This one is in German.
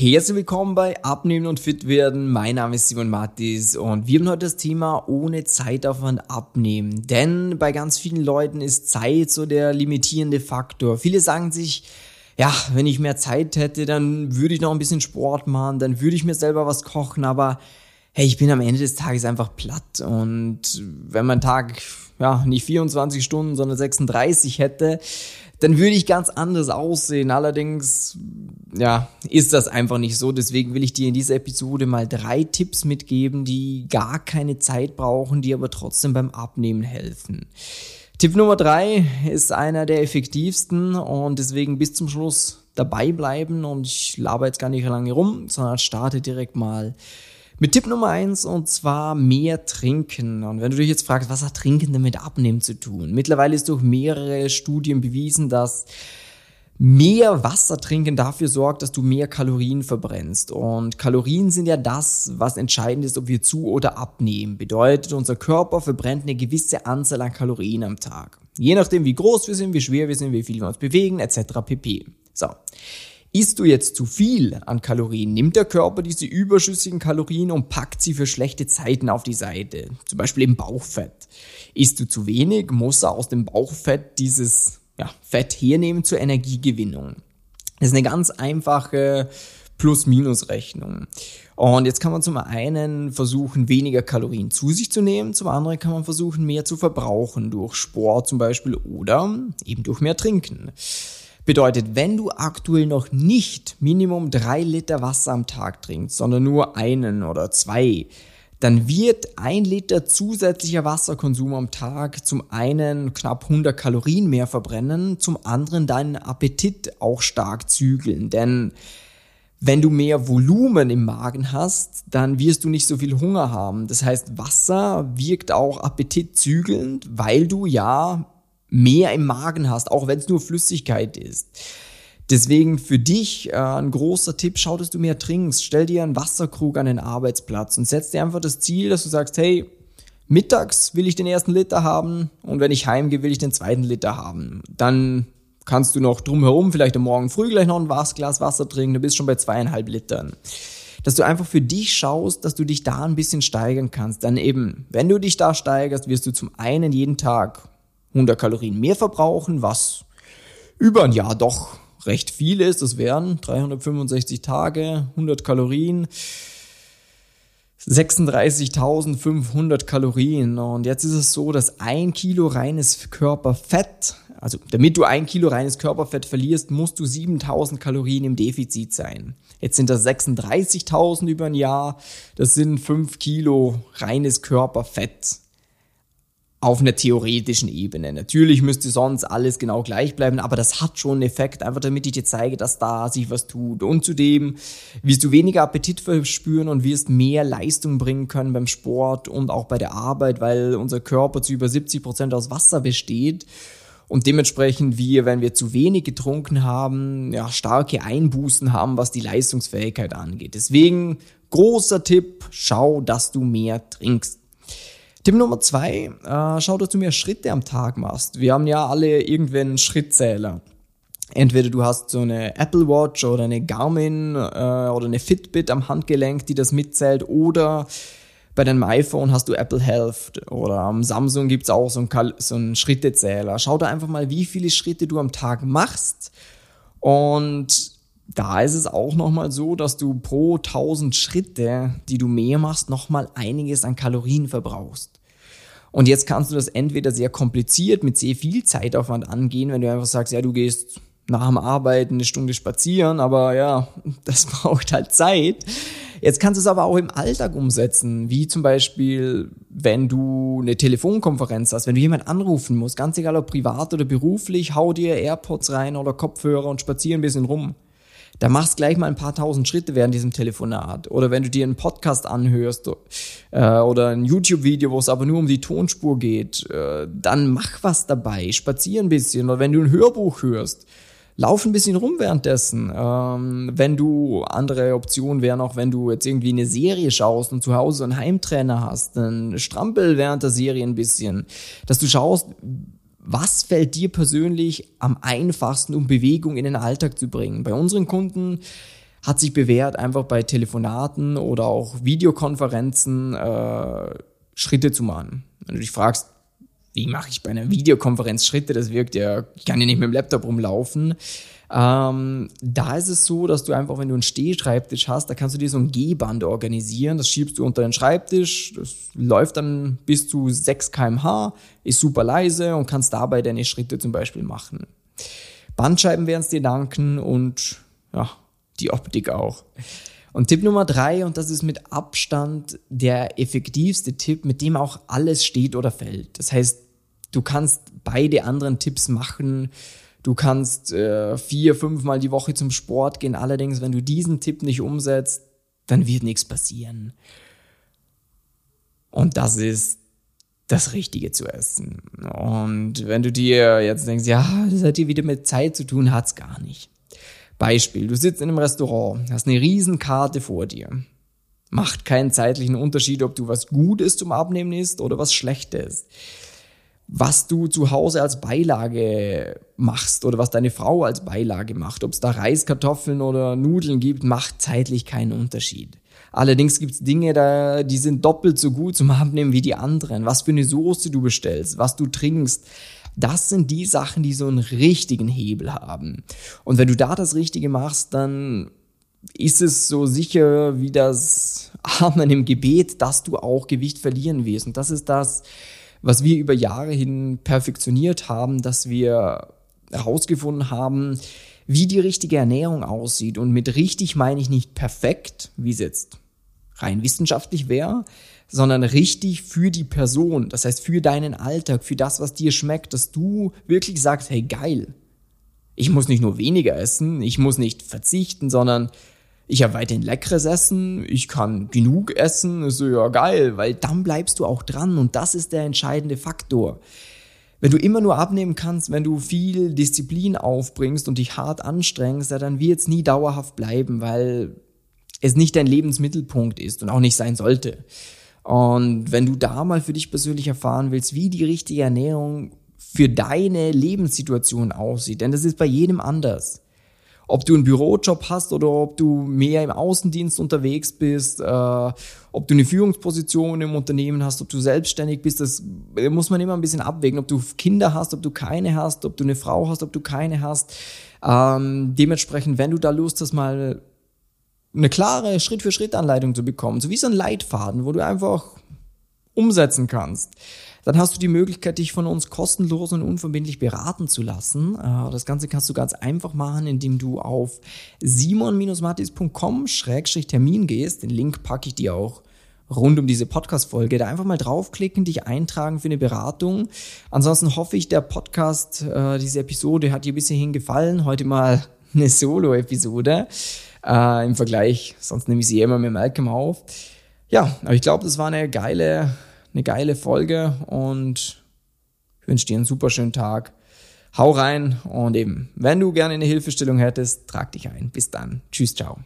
Herzlich willkommen bei Abnehmen und Fit werden. Mein Name ist Simon Mattis und wir haben heute das Thema ohne Zeitaufwand abnehmen. Denn bei ganz vielen Leuten ist Zeit so der limitierende Faktor. Viele sagen sich, ja, wenn ich mehr Zeit hätte, dann würde ich noch ein bisschen Sport machen, dann würde ich mir selber was kochen, aber hey, ich bin am Ende des Tages einfach platt und wenn mein Tag ja nicht 24 Stunden, sondern 36 hätte, dann würde ich ganz anders aussehen. Allerdings, ja, ist das einfach nicht so. Deswegen will ich dir in dieser Episode mal drei Tipps mitgeben, die gar keine Zeit brauchen, die aber trotzdem beim Abnehmen helfen. Tipp Nummer drei ist einer der effektivsten und deswegen bis zum Schluss dabei bleiben und ich laber jetzt gar nicht lange rum, sondern starte direkt mal mit Tipp Nummer eins und zwar mehr trinken. Und wenn du dich jetzt fragst, was hat Trinken denn mit Abnehmen zu tun? Mittlerweile ist durch mehrere Studien bewiesen, dass mehr Wasser trinken dafür sorgt, dass du mehr Kalorien verbrennst. Und Kalorien sind ja das, was entscheidend ist, ob wir zu oder abnehmen. Bedeutet, unser Körper verbrennt eine gewisse Anzahl an Kalorien am Tag. Je nachdem, wie groß wir sind, wie schwer wir sind, wie viel wir uns bewegen, etc. pp. So. Isst du jetzt zu viel an Kalorien, nimmt der Körper diese überschüssigen Kalorien und packt sie für schlechte Zeiten auf die Seite, zum Beispiel im Bauchfett. Isst du zu wenig, muss er aus dem Bauchfett dieses ja, Fett hernehmen zur Energiegewinnung. Das ist eine ganz einfache Plus-Minus-Rechnung. Und jetzt kann man zum einen versuchen, weniger Kalorien zu sich zu nehmen, zum anderen kann man versuchen, mehr zu verbrauchen durch Sport zum Beispiel oder eben durch mehr Trinken. Bedeutet, wenn du aktuell noch nicht Minimum drei Liter Wasser am Tag trinkst, sondern nur einen oder zwei, dann wird ein Liter zusätzlicher Wasserkonsum am Tag zum einen knapp 100 Kalorien mehr verbrennen, zum anderen deinen Appetit auch stark zügeln. Denn wenn du mehr Volumen im Magen hast, dann wirst du nicht so viel Hunger haben. Das heißt, Wasser wirkt auch appetitzügelnd, weil du ja mehr im Magen hast, auch wenn es nur Flüssigkeit ist. Deswegen für dich äh, ein großer Tipp, schau, dass du mehr trinkst. Stell dir einen Wasserkrug an den Arbeitsplatz und setz dir einfach das Ziel, dass du sagst, hey, mittags will ich den ersten Liter haben und wenn ich heimgehe, will ich den zweiten Liter haben. Dann kannst du noch drumherum vielleicht am Morgen früh gleich noch ein Glas Wasser trinken, du bist schon bei zweieinhalb Litern. Dass du einfach für dich schaust, dass du dich da ein bisschen steigern kannst. Dann eben, wenn du dich da steigerst, wirst du zum einen jeden Tag 100 Kalorien mehr verbrauchen, was über ein Jahr doch recht viel ist. Das wären 365 Tage, 100 Kalorien. 36.500 Kalorien. Und jetzt ist es so, dass ein Kilo reines Körperfett, also damit du ein Kilo reines Körperfett verlierst, musst du 7.000 Kalorien im Defizit sein. Jetzt sind das 36.000 über ein Jahr. Das sind 5 Kilo reines Körperfett auf einer theoretischen Ebene. Natürlich müsste sonst alles genau gleich bleiben, aber das hat schon einen Effekt, einfach damit ich dir zeige, dass da sich was tut. Und zudem wirst du weniger Appetit verspüren und wirst mehr Leistung bringen können beim Sport und auch bei der Arbeit, weil unser Körper zu über 70 Prozent aus Wasser besteht. Und dementsprechend wir, wenn wir zu wenig getrunken haben, ja, starke Einbußen haben, was die Leistungsfähigkeit angeht. Deswegen großer Tipp, schau, dass du mehr trinkst. Tipp Nummer zwei, äh, schau, dass du mehr Schritte am Tag machst. Wir haben ja alle irgendwann einen Schrittzähler. Entweder du hast so eine Apple Watch oder eine Garmin äh, oder eine Fitbit am Handgelenk, die das mitzählt, oder bei deinem iPhone hast du Apple Health oder am Samsung gibt's auch so einen, so einen Schrittezähler. Schau da einfach mal, wie viele Schritte du am Tag machst und da ist es auch nochmal so, dass du pro 1000 Schritte, die du mehr machst, nochmal einiges an Kalorien verbrauchst. Und jetzt kannst du das entweder sehr kompliziert mit sehr viel Zeitaufwand angehen, wenn du einfach sagst, ja, du gehst nach dem Arbeiten eine Stunde spazieren, aber ja, das braucht halt Zeit. Jetzt kannst du es aber auch im Alltag umsetzen, wie zum Beispiel, wenn du eine Telefonkonferenz hast, wenn du jemanden anrufen musst, ganz egal ob privat oder beruflich, hau dir AirPods rein oder Kopfhörer und spazier ein bisschen rum da machst gleich mal ein paar tausend Schritte während diesem Telefonat. Oder wenn du dir einen Podcast anhörst äh, oder ein YouTube-Video, wo es aber nur um die Tonspur geht, äh, dann mach was dabei, spazier ein bisschen. Oder wenn du ein Hörbuch hörst, lauf ein bisschen rum währenddessen. Ähm, wenn du andere Optionen wären, auch wenn du jetzt irgendwie eine Serie schaust und zu Hause einen Heimtrainer hast, dann strampel während der Serie ein bisschen. Dass du schaust, was fällt dir persönlich am einfachsten, um Bewegung in den Alltag zu bringen? Bei unseren Kunden hat sich bewährt, einfach bei Telefonaten oder auch Videokonferenzen äh, Schritte zu machen. Wenn du dich fragst, wie mache ich bei einer Videokonferenz Schritte, das wirkt ja, ich kann ja nicht mit dem Laptop rumlaufen. Ähm, da ist es so, dass du einfach, wenn du einen Stehschreibtisch hast, da kannst du dir so ein G-Band organisieren. Das schiebst du unter den Schreibtisch. Das läuft dann bis zu 6 kmh, ist super leise und kannst dabei deine Schritte zum Beispiel machen. Bandscheiben werden es dir danken und ja, die Optik auch. Und Tipp Nummer drei, und das ist mit Abstand der effektivste Tipp, mit dem auch alles steht oder fällt. Das heißt, du kannst beide anderen Tipps machen. Du kannst äh, vier, fünfmal die Woche zum Sport gehen. Allerdings, wenn du diesen Tipp nicht umsetzt, dann wird nichts passieren. Und das ist das Richtige zu essen. Und wenn du dir jetzt denkst, ja, das hat hier wieder mit Zeit zu tun, hat's gar nicht. Beispiel, du sitzt in einem Restaurant, hast eine Riesenkarte vor dir. Macht keinen zeitlichen Unterschied, ob du was Gutes zum Abnehmen isst oder was Schlechtes. Was du zu Hause als Beilage machst oder was deine Frau als Beilage macht, ob es da Reis, Kartoffeln oder Nudeln gibt, macht zeitlich keinen Unterschied. Allerdings gibt es Dinge, da, die sind doppelt so gut zum Abnehmen wie die anderen. Was für eine Soße du bestellst, was du trinkst, das sind die Sachen, die so einen richtigen Hebel haben. Und wenn du da das Richtige machst, dann ist es so sicher wie das Amen im Gebet, dass du auch Gewicht verlieren wirst. Und das ist das, was wir über Jahre hin perfektioniert haben, dass wir herausgefunden haben, wie die richtige Ernährung aussieht. Und mit richtig meine ich nicht perfekt, wie es jetzt rein wissenschaftlich wäre, sondern richtig für die Person. Das heißt, für deinen Alltag, für das, was dir schmeckt, dass du wirklich sagst, hey, geil. Ich muss nicht nur weniger essen, ich muss nicht verzichten, sondern ich habe weiterhin leckeres Essen, ich kann genug essen, ist ja geil, weil dann bleibst du auch dran und das ist der entscheidende Faktor. Wenn du immer nur abnehmen kannst, wenn du viel Disziplin aufbringst und dich hart anstrengst, ja, dann wird es nie dauerhaft bleiben, weil es nicht dein Lebensmittelpunkt ist und auch nicht sein sollte. Und wenn du da mal für dich persönlich erfahren willst, wie die richtige Ernährung für deine Lebenssituation aussieht, denn das ist bei jedem anders. Ob du einen Bürojob hast oder ob du mehr im Außendienst unterwegs bist, äh, ob du eine Führungsposition im Unternehmen hast, ob du selbstständig bist, das muss man immer ein bisschen abwägen. Ob du Kinder hast, ob du keine hast, ob du eine Frau hast, ob du keine hast. Ähm, dementsprechend, wenn du da Lust hast, mal eine klare Schritt-für-Schritt-Anleitung zu bekommen, so wie so ein Leitfaden, wo du einfach umsetzen kannst, dann hast du die Möglichkeit, dich von uns kostenlos und unverbindlich beraten zu lassen. Äh, das Ganze kannst du ganz einfach machen, indem du auf simon-matis.com-termin gehst. Den Link packe ich dir auch rund um diese Podcast-Folge. Da einfach mal draufklicken, dich eintragen für eine Beratung. Ansonsten hoffe ich, der Podcast, äh, diese Episode hat dir bisher gefallen. Heute mal eine Solo-Episode äh, im Vergleich. Sonst nehme ich sie immer mit Malcolm auf. Ja, aber ich glaube, das war eine geile, eine geile Folge und ich wünsche dir einen super schönen Tag. Hau rein und eben, wenn du gerne eine Hilfestellung hättest, trag dich ein. Bis dann. Tschüss, ciao.